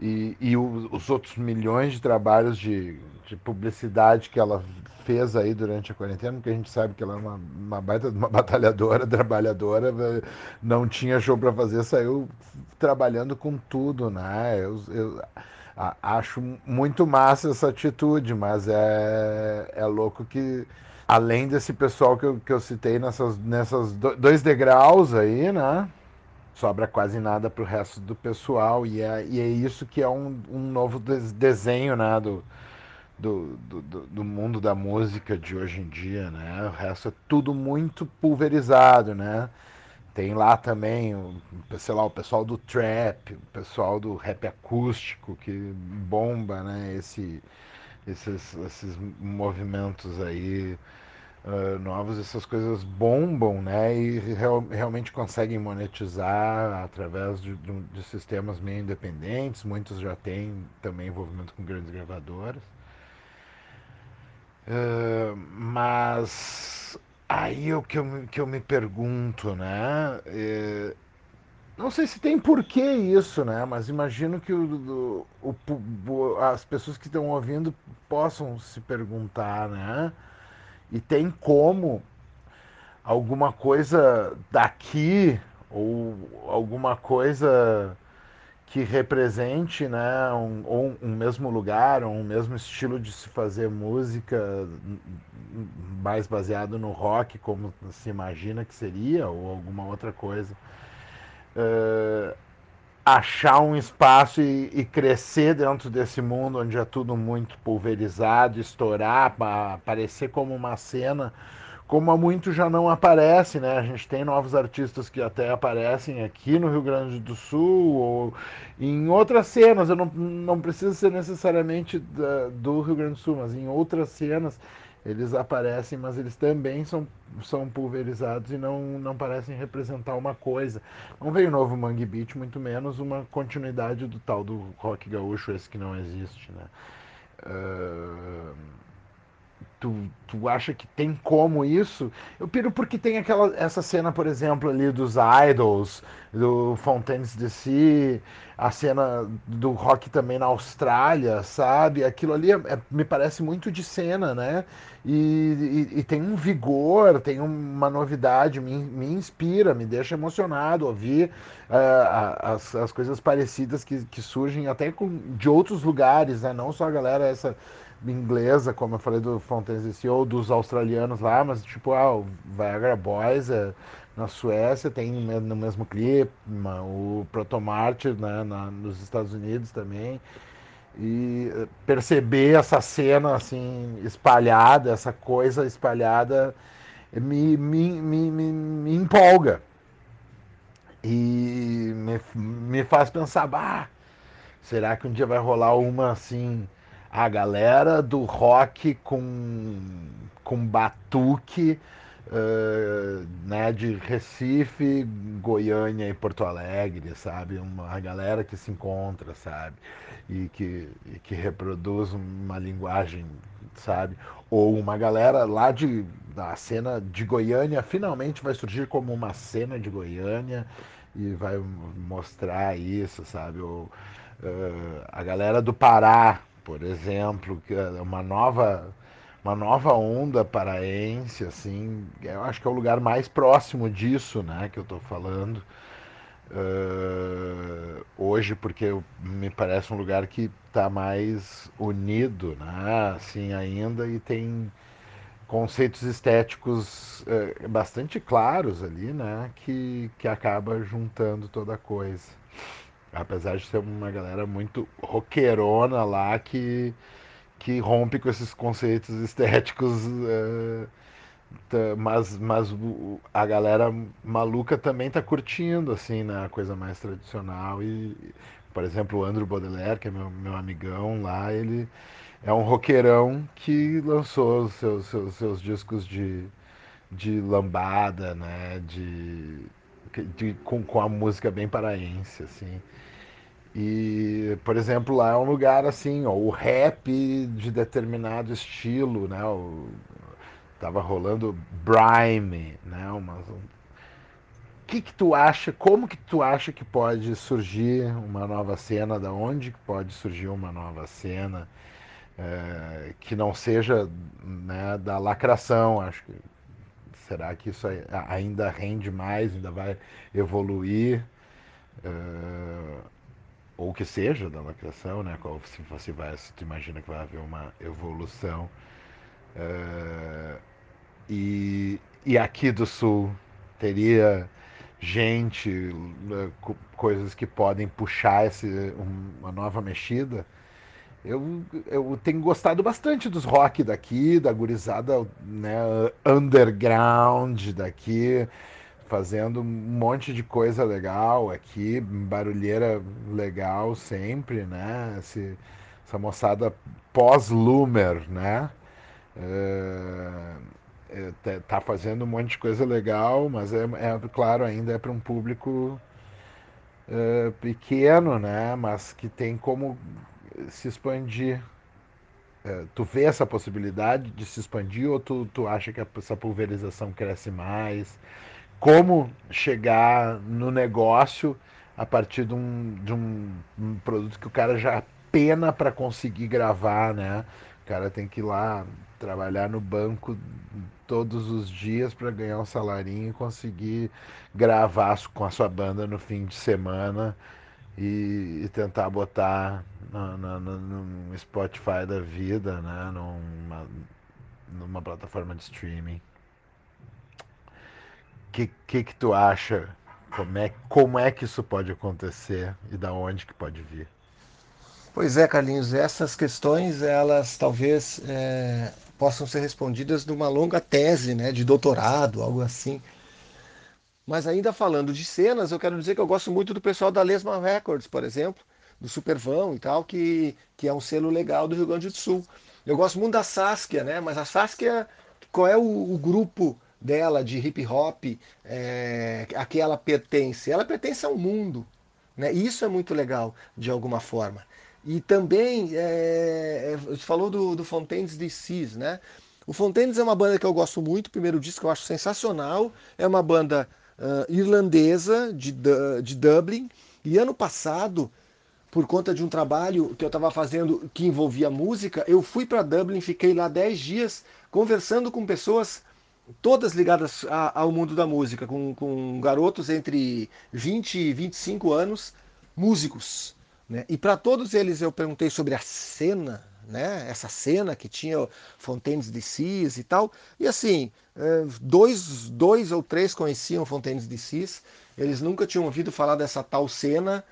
e, e os outros milhões de trabalhos de, de, publicidade que ela fez aí durante a quarentena, porque a gente sabe que ela é uma, uma baita uma <laughs> batalhadora, trabalhadora, não tinha show para fazer, saiu trabalhando com tudo, né? Eu, eu acho muito massa essa atitude, mas é, é louco que além desse pessoal que eu, que eu citei nessas, nessas dois degraus aí, né? Sobra quase nada para o resto do pessoal e é, e é isso que é um, um novo desenho né, do, do, do, do, mundo da música de hoje em dia, né? O resto é tudo muito pulverizado, né? Tem lá também, sei lá, o pessoal do trap, o pessoal do rap acústico que bomba, né? Esse, esses, esses movimentos aí novos, essas coisas bombam, né? E real, realmente conseguem monetizar através de, de, de, sistemas meio independentes. Muitos já têm também envolvimento com grandes gravadoras. Uh, mas aí o que eu, que eu me pergunto, né? É, não sei se tem porquê isso, né? Mas imagino que o, o, o, as pessoas que estão ouvindo possam se perguntar, né? E tem como alguma coisa daqui ou alguma coisa que represente né, um, um mesmo lugar, um mesmo estilo de se fazer música mais baseado no rock, como se imagina que seria, ou alguma outra coisa. Uh, achar um espaço e, e, crescer dentro desse mundo onde é tudo muito pulverizado, estourar, aparecer como uma cena, como há muito já não aparece, né? A gente tem novos artistas que até aparecem aqui no Rio Grande do Sul ou em outras cenas, eu não, não precisa ser necessariamente da, do Rio Grande do Sul, mas em outras cenas eles aparecem, mas eles também são, são pulverizados e não, não parecem representar uma coisa. Não veio novo Mangue Beat, muito menos uma continuidade do tal do rock gaúcho, esse que não existe, né? Uh, tu, tu acha que tem como isso? Eu piro porque tem aquela essa cena, por exemplo, ali dos Idols, do Fontaines DC, a cena do rock também na Austrália, sabe? Aquilo ali é, é, me parece muito de cena, né? E, e, e, tem um vigor, tem uma novidade, me, me inspira, me deixa emocionado ouvir uh, as, as coisas parecidas que, que surgem até com, de outros lugares, né? Não só a galera essa inglesa, como eu falei do Fontaines DC, ou dos australianos lá, mas tipo, ah, o Viagra Boys é, na Suécia tem no mesmo clipe, o Protomart né, na, nos Estados Unidos também. E eh, perceber essa cena assim espalhada, essa coisa espalhada, me, me, me, me, me empolga. E me, me faz pensar, bah, será que um dia vai rolar uma assim a galera do rock com, com batuque uh, né, de Recife, Goiânia e Porto Alegre, sabe? Uma galera que se encontra, sabe? E que, e que reproduz uma linguagem, sabe? Ou uma galera lá de, da cena de Goiânia finalmente vai surgir como uma cena de Goiânia e vai mostrar isso, sabe? Ou, uh, a galera do Pará por exemplo, que é uma nova uma nova onda paraense, assim, eu acho que é o lugar mais próximo disso, né, que eu estou falando uh, hoje, porque me parece um lugar que está mais unido, né, assim, ainda e tem conceitos estéticos uh, bastante claros ali, né, que, que acaba juntando toda a coisa. Apesar de ser uma galera muito roqueirona lá que, que rompe com esses conceitos estéticos. Tá, mas, mas a galera maluca também tá curtindo, assim, né? A coisa mais tradicional. E, por exemplo, o Andrew Baudelaire, que é meu, meu amigão lá, ele é um roqueirão que lançou seus, seus, seus discos de, de lambada, né? De, de, com, com a música bem paraense, assim. E, por exemplo, lá é um lugar assim, ó, o rap de determinado estilo, né? O, tava rolando Brime, né? Uma, um, que que tu acha, como que tu acha que pode surgir uma nova cena, da onde que pode surgir uma nova cena é, que não seja né, da lacração, acho que será que isso ainda rende mais, ainda vai evoluir? É, ou que seja da lacração, né? Qual, se você vai, se tu imagina que vai haver uma evolução. Uh, e, e aqui do sul teria gente, uh, coisas que podem puxar esse, um, uma nova mexida. Eu, eu tenho gostado bastante dos rock daqui, da gurizada né, underground daqui fazendo um monte de coisa legal aqui, barulheira legal sempre, né? Esse, essa moçada pós-Lumer, né? É, tá fazendo um monte de coisa legal, mas é, é claro, ainda é para um público é, pequeno, né? Mas que tem como se expandir. Tu vê essa possibilidade de se expandir ou tu, tu acha que essa pulverização cresce mais? Como chegar no negócio a partir de um, de um, um produto que o cara já pena para conseguir gravar, né? O cara tem que ir lá trabalhar no banco todos os dias para ganhar um salarinho e conseguir gravar com a sua banda no fim de semana e, e tentar botar no, no, no, no, Spotify da vida, né? Numa, numa plataforma de streaming que, que, que tu acha? Como é, como é que isso pode acontecer e da onde que pode vir?
Pois é, Carlinhos, essas questões elas talvez é, possam ser respondidas numa longa tese, né, de doutorado, algo assim. Mas ainda falando de cenas, eu quero dizer que eu gosto muito do pessoal da Lesma Records, por exemplo, do Supervão e tal, que, que é um selo legal do Rio Grande do Sul. Eu gosto muito da Saskia, né? Mas a Saskia, qual é o, o grupo dela de hip hop é, a que ela pertence. Ela pertence ao mundo. Né? E isso é muito legal, de alguma forma. E também, é, falou do, do Fontaines DCs, né? O Fontaines é uma banda que eu gosto muito, o primeiro disco eu acho sensacional. É uma banda uh, irlandesa de, de Dublin. E ano passado, por conta de um trabalho que eu estava fazendo que envolvia música, eu fui para Dublin, fiquei lá 10 dias conversando com pessoas todas ligadas a, ao mundo da música, com, com garotos entre 20 e 25 anos, músicos. Né? E para todos eles eu perguntei sobre a cena né? Essa cena que tinha Fontaines Cis e tal. E assim, é, dois, dois ou três conheciam Fontaines Cis. Eles nunca tinham ouvido falar dessa tal cena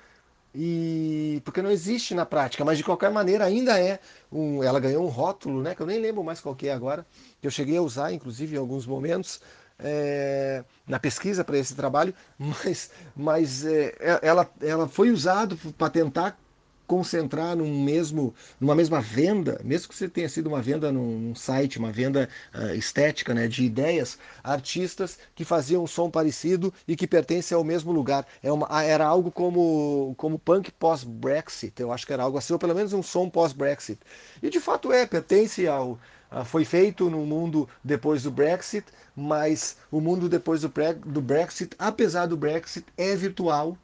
e porque não existe na prática, mas de qualquer maneira ainda é um, ela ganhou um rótulo, né, que eu nem lembro mais qual que é agora, que eu cheguei a usar inclusive em alguns momentos é, na pesquisa para esse trabalho, <laughs> mas, mas é, ela, ela foi usado para tentar concentrar num mesmo, numa mesma venda, mesmo que você tenha sido uma venda num, site, uma venda uh, estética, né, de ideias, artistas que faziam um som parecido e que pertencem ao mesmo lugar. É uma, ah, era algo como, como punk pós-Brexit, eu acho que era algo assim, ou pelo menos um som pós-Brexit. E de fato é, pertence ao, foi feito no mundo depois do Brexit, mas o mundo depois do, do Brexit, apesar do Brexit, é virtual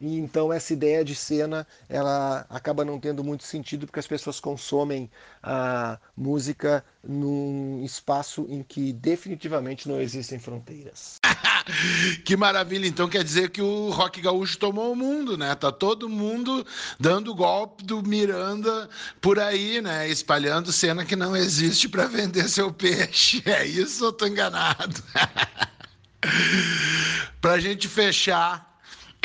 e então essa ideia de cena ela acaba não tendo muito sentido porque as pessoas consomem a música num espaço em que definitivamente não existem fronteiras. <laughs>
que maravilha! Então quer dizer que o rock gaúcho tomou o mundo, né? Tá todo mundo dando golpe do Miranda por aí, né? Espalhando cena que não existe para vender seu peixe. <laughs> É isso ou tô enganado? <laughs> pra gente fechar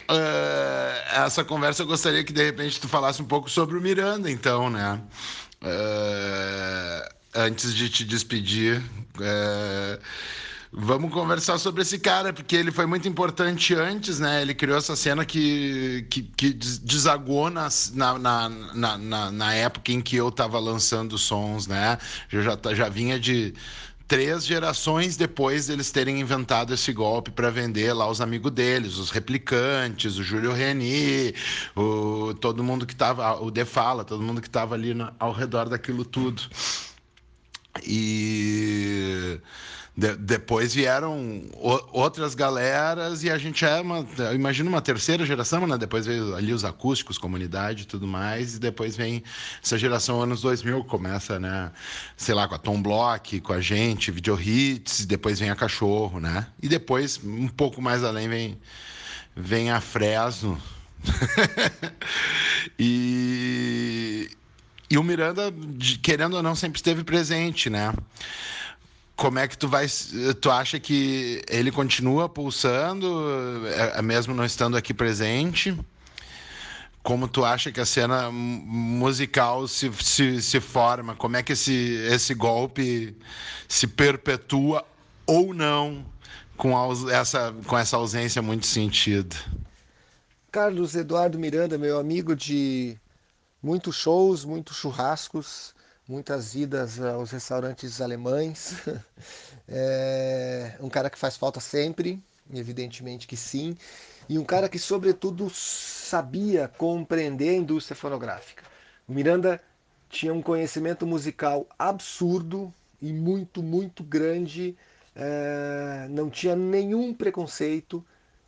uh, essa conversa eu gostaria que de repente tu falasse um pouco sobre o Miranda, então, né? Uh, antes de te despedir, uh, vamos conversar sobre esse cara, porque ele foi muito importante antes, né? Ele criou essa cena que, que, que desagou na, na, na, na, época em que eu estava lançando sons, né? Eu já, já vinha de três gerações depois deles terem inventado esse golpe para vender lá os amigos deles, os replicantes, o Júlio Reni, o, todo mundo que estava, o Defala, todo mundo que estava ali no, ao redor daquilo tudo. E de, depois vieram o, outras galeras e a gente é uma, imagina uma terceira geração, né? Depois veio ali os acústicos, comunidade e tudo mais, e depois vem essa geração anos 2000, começa, né? Sei lá, com a Tom Block, com a gente, Video Hits, depois vem a Cachorro, né? E depois, um pouco mais além, vem, vem a Fresno. <laughs> e, e o Miranda, querendo ou não, sempre esteve presente, né? Como é que tu vai. Tu acha que ele continua pulsando, é, é mesmo não estando aqui presente? Como tu acha que a cena musical se, se, se forma? Como é que esse, esse golpe se perpetua ou não com, a, essa, com essa ausência muito sentido?
Carlos Eduardo Miranda, meu amigo de muitos shows, muitos churrascos, muitas idas aos restaurantes alemães. É <laughs> um cara que faz falta sempre, evidentemente que sim, e um cara que, sobretudo, sabia compreender a indústria fonográfica. O Miranda tinha um conhecimento musical absurdo e muito, muito grande, é, não tinha nenhum preconceito.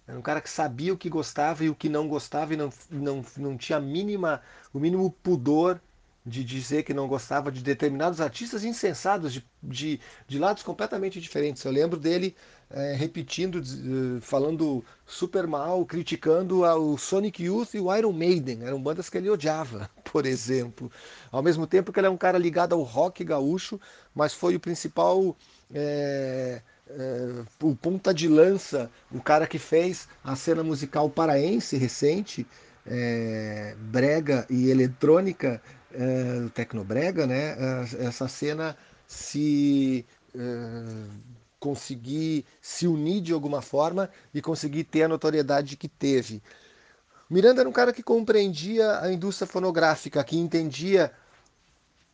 Era um cara que sabia o que gostava e o que não gostava e não, não, não tinha mínima, o mínimo pudor de dizer que não gostava de determinados artistas insensados, de, de, de lados completamente diferentes. Eu lembro dele é, repetindo, uh, falando super mal, criticando o Sonic Youth e o Iron Maiden. Eram bandas que ele odiava, <laughs> por exemplo. Ao mesmo tempo que ele é um cara ligado ao rock gaúcho, mas foi o principal. É, é, o ponta de lança, o cara que fez a cena musical paraense recente, brega e eletrônica é, Tecnobrega, né? É, essa cena se é, conseguir se unir de alguma forma e conseguir ter a notoriedade que teve. Miranda era um cara que compreendia a indústria fonográfica, que entendia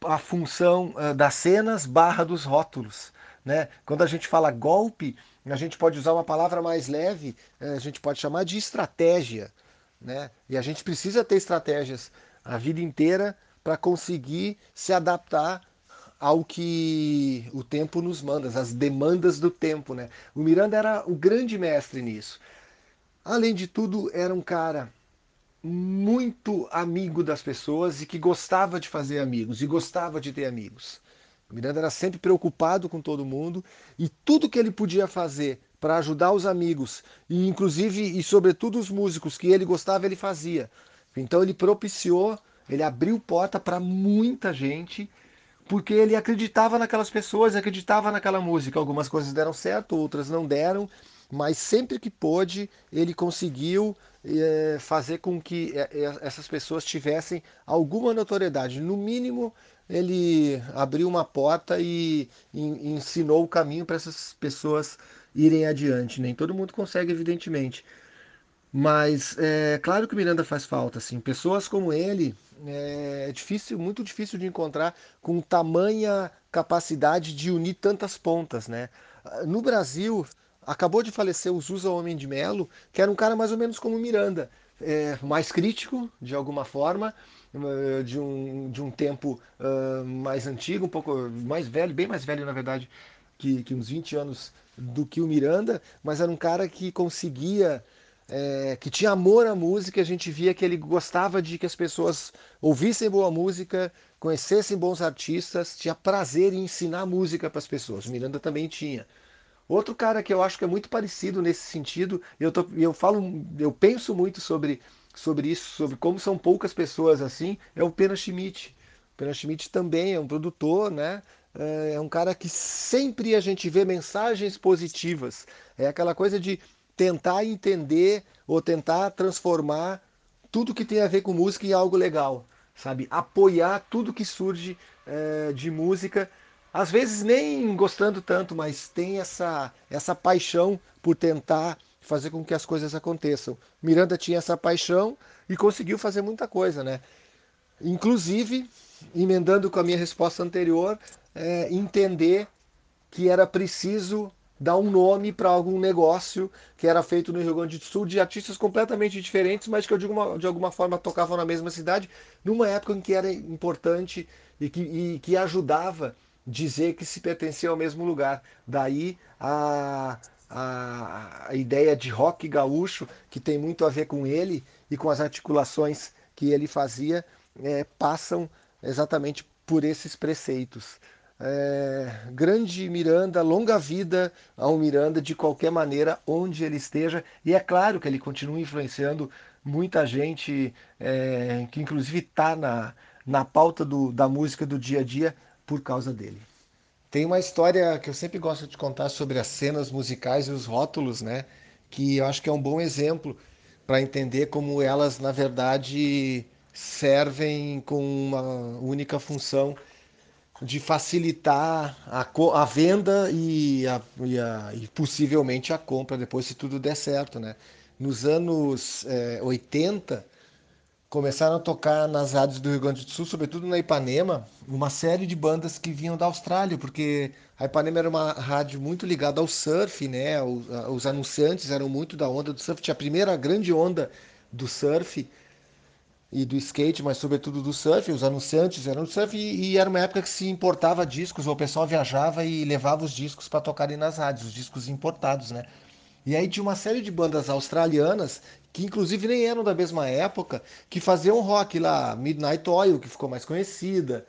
a função uh, das cenas barra dos rótulos. Né? Quando a gente fala golpe, a gente pode usar uma palavra mais leve, a gente pode chamar de estratégia. Né? E a gente precisa ter estratégias a vida inteira para conseguir se adaptar ao que o tempo nos manda, as demandas do tempo. Né? O Miranda era o grande mestre nisso. Além de tudo, era um cara muito amigo das pessoas e que gostava de fazer amigos e gostava de ter amigos. O Miranda era sempre preocupado com todo mundo e tudo que ele podia fazer para ajudar os amigos e inclusive e sobretudo os músicos que ele gostava ele fazia. Então ele propiciou Ele abriu porta para muita gente porque ele acreditava naquelas pessoas, acreditava naquela música. Algumas coisas deram certo, outras não deram, mas sempre que pôde, ele conseguiu é, fazer com que é, essas pessoas tivessem alguma notoriedade. No mínimo, ele abriu uma porta e, e ensinou o caminho para essas pessoas irem adiante. Nem todo mundo consegue, evidentemente. Mas é claro que o Miranda faz falta, assim. Pessoas como ele é difícil, muito difícil de encontrar com tamanha capacidade de unir tantas pontas, né? No Brasil, acabou de falecer o Zusa Homem de Melo, que era um cara mais ou menos como o Miranda, é, mais crítico, de alguma forma, eh, de um, de um tempo uh, mais antigo, um pouco mais velho, bem mais velho, na verdade, que, que uns 20 anos do que o Miranda, mas era um cara que conseguia é, que tinha amor à música, a gente via que ele gostava de que as pessoas ouvissem boa música, conhecessem bons artistas, tinha prazer em ensinar música para as pessoas. O Miranda também tinha. Outro cara que eu acho que é muito parecido nesse sentido, eu, eu falo, eu penso muito sobre, sobre isso, sobre como são poucas pessoas assim, é o Pena Schmidt. O Pena Schmidt também é um produtor, né? É, é um cara que sempre a gente vê mensagens positivas. É aquela coisa de tentar entender ou tentar transformar tudo que tem a ver com música em algo legal, sabe? Apoiar tudo que surge é, de música, às vezes nem gostando tanto, mas tem essa, essa paixão por tentar fazer com que as coisas aconteçam. Miranda tinha essa paixão e conseguiu fazer muita coisa, né? Inclusive, emendando com a minha resposta anterior, é, entender que era preciso dar um nome para algum negócio que era feito no Rio Grande do Sul de artistas completamente diferentes, mas que eu de alguma, de alguma forma tocavam na mesma cidade, numa época em que era importante e que, e que ajudava dizer que se pertencia ao mesmo lugar. Daí a, a, a ideia de rock gaúcho, que tem muito a ver com ele e com as articulações que ele fazia, é, passam exatamente por esses preceitos. É, grande Miranda, longa vida ao Miranda de qualquer maneira, onde ele esteja. E é claro que ele continua influenciando muita gente, é, que inclusive está na, na pauta do, da música do dia a dia por causa dele. Tem uma história que eu sempre gosto de contar sobre as cenas musicais e os rótulos, né? Que eu acho que é um bom exemplo para entender como elas, na verdade, servem com uma única função de facilitar a, a venda e, a, e, a, e, possivelmente a compra depois se tudo der certo, né? Nos anos é, 80 começaram a tocar nas rádios do Rio Grande do Sul, sobretudo na Ipanema, uma série de bandas que vinham da Austrália, porque a Ipanema era uma rádio muito ligada ao surf, né? Os anunciantes eram muito da onda do surf, tinha a primeira grande onda do surf e do skate, mas sobretudo do surf. Os anunciantes eram do surf e, e, era uma época que se importava discos, o pessoal viajava e levava os discos para tocarem nas rádios, os discos importados, né? E aí tinha uma série de bandas australianas que inclusive nem eram da mesma época, que faziam rock lá, Midnight Oil, que ficou mais conhecida,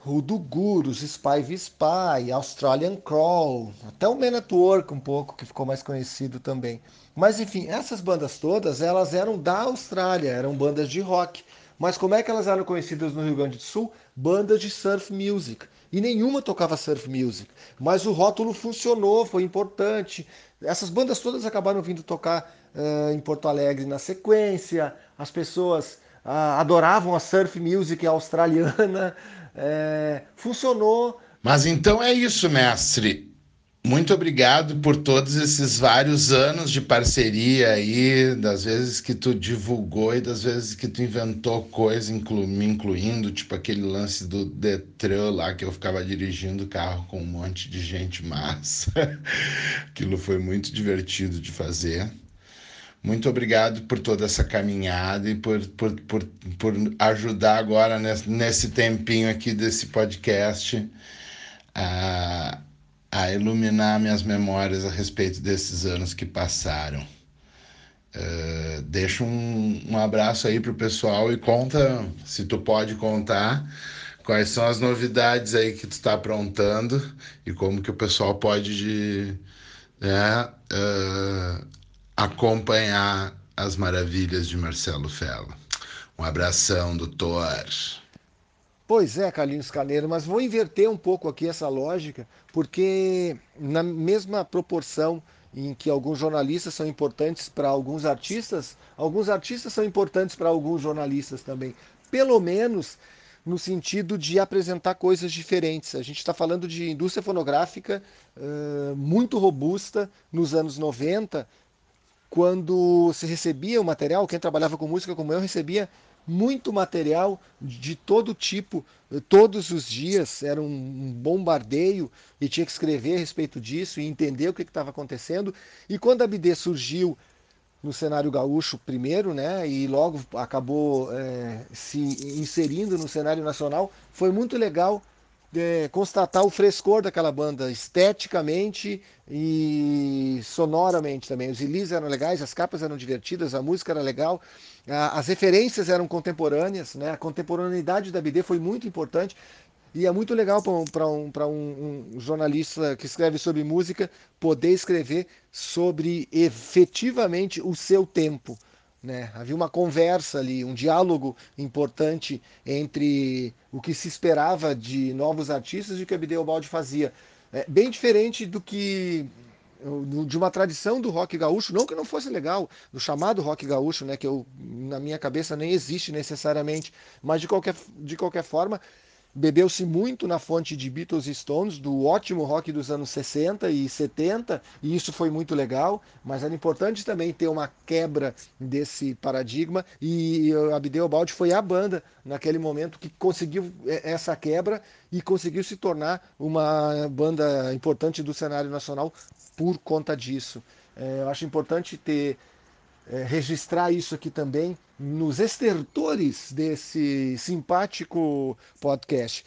Rudo Gurus, Spy v Spy, Australian Crawl, até o Man at Work um pouco, que ficou mais conhecido também. Mas enfim, essas bandas todas, elas eram da Austrália, eram bandas de rock. Mas como é que elas eram conhecidas no Rio Grande do Sul? Bandas de surf music. E nenhuma tocava surf music. Mas o rótulo funcionou, foi importante. Essas bandas todas acabaram vindo tocar uh, em Porto Alegre na sequência. As pessoas uh, adoravam a surf music australiana. É, funcionou.
Mas então é isso, mestre. Muito obrigado por todos esses vários anos de parceria aí, das vezes que tu divulgou e das vezes que tu inventou coisa, inclu me incluindo, tipo aquele lance do Detran lá, que eu ficava dirigindo o carro com um monte de gente massa. <laughs> Aquilo foi muito divertido de fazer. Muito obrigado por toda essa caminhada e por, por, por, por ajudar agora nesse, nesse tempinho aqui desse podcast. a a iluminar minhas memórias a respeito desses anos que passaram. Uh, deixa um, um abraço aí pro pessoal e conta, se tu pode contar, quais são as novidades aí que tu está aprontando e como que o pessoal pode de, né, uh, acompanhar as maravilhas de Marcelo Fella. Um abração, doutor.
Pois é, Carlinhos Carneiro, mas vou inverter um pouco aqui essa lógica, porque na mesma proporção em que alguns jornalistas são importantes para alguns artistas, alguns artistas são importantes para alguns jornalistas também. Pelo menos no sentido de apresentar coisas diferentes. A gente está falando de indústria fonográfica uh, muito robusta nos anos 90, quando se recebia o material, quem trabalhava com música como eu recebia muito material de todo tipo, todos os dias, era um bombardeio e tinha que escrever a respeito disso e entender o que estava acontecendo. E quando a BD surgiu no cenário gaúcho primeiro, né, e logo acabou é, se inserindo no cenário nacional, foi muito legal é, constatar o frescor daquela banda esteticamente e sonoramente também. Os releases eram legais, as capas eram divertidas, a música era legal, as referências eram contemporâneas, né? a contemporaneidade da BD foi muito importante. E é muito legal para um, um, um, jornalista que escreve sobre música poder escrever sobre efetivamente o seu tempo. Né? Havia uma conversa ali, um diálogo importante entre o que se esperava de novos artistas e o que a Bideu Balde fazia. É, bem diferente do que de uma tradição do rock gaúcho, não que não fosse legal, do chamado rock gaúcho, né, que eu, na minha cabeça nem existe necessariamente, mas de qualquer, de qualquer forma, bebeu-se muito na fonte de Beatles e Stones, do ótimo rock dos anos 60 e 70, e isso foi muito legal, mas era importante também ter uma quebra desse paradigma, e a Bideu Balde foi a banda naquele momento que conseguiu essa quebra e conseguiu se tornar uma banda importante do cenário nacional por conta disso. É, eu acho importante ter é, registrar isso aqui também nos estertores desse simpático podcast.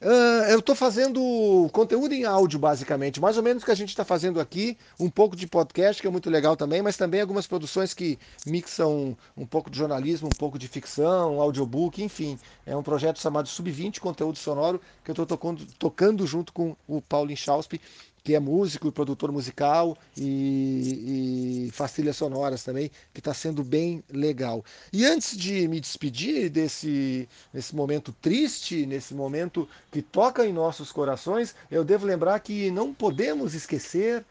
Uh, eu estou fazendo conteúdo em áudio, basicamente, mais ou menos o que a gente está fazendo aqui, um pouco de podcast, que é muito legal também, mas também algumas produções que mixam um pouco de jornalismo, um pouco de ficção, audiobook, enfim. É um projeto chamado Sub-20, conteúdo sonoro, que eu estou tocando, tocando junto com o Paulo Inchauspe, que é músico e produtor musical e, e faz trilhas sonoras também, que está sendo bem legal. E antes de me despedir desse, nesse momento triste, nesse momento que toca em nossos corações, eu devo lembrar que não podemos esquecer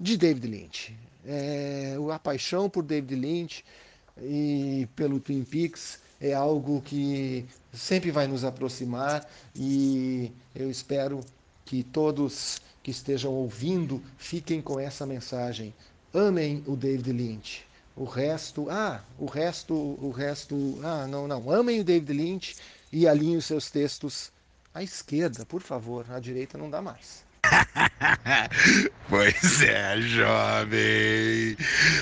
de David Lynch. É, a paixão por David Lynch e pelo Twin Peaks é algo que sempre vai nos aproximar e eu espero que todos que estejam ouvindo fiquem com essa mensagem. Amem o David Lynch. O resto, ah, o resto, o resto, ah, não, não. Amem o David Lynch e alinhem os seus textos à esquerda, por favor. À direita não dá mais. <laughs>
pois é, jovem.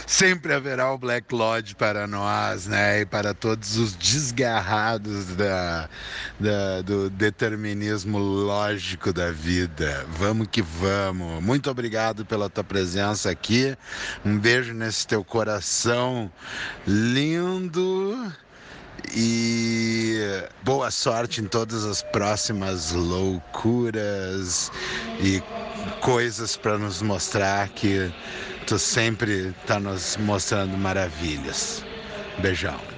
Sempre haverá o Black Lodge para nós, né? E para todos os desgarrados da, da, do determinismo lógico da vida. Vamos que vamos. Muito obrigado pela tua presença aqui. Um beijo nesse teu coração lindo. E boa sorte em todas as próximas loucuras e coisas para nos mostrar que tu sempre está nos mostrando maravilhas. Beijão.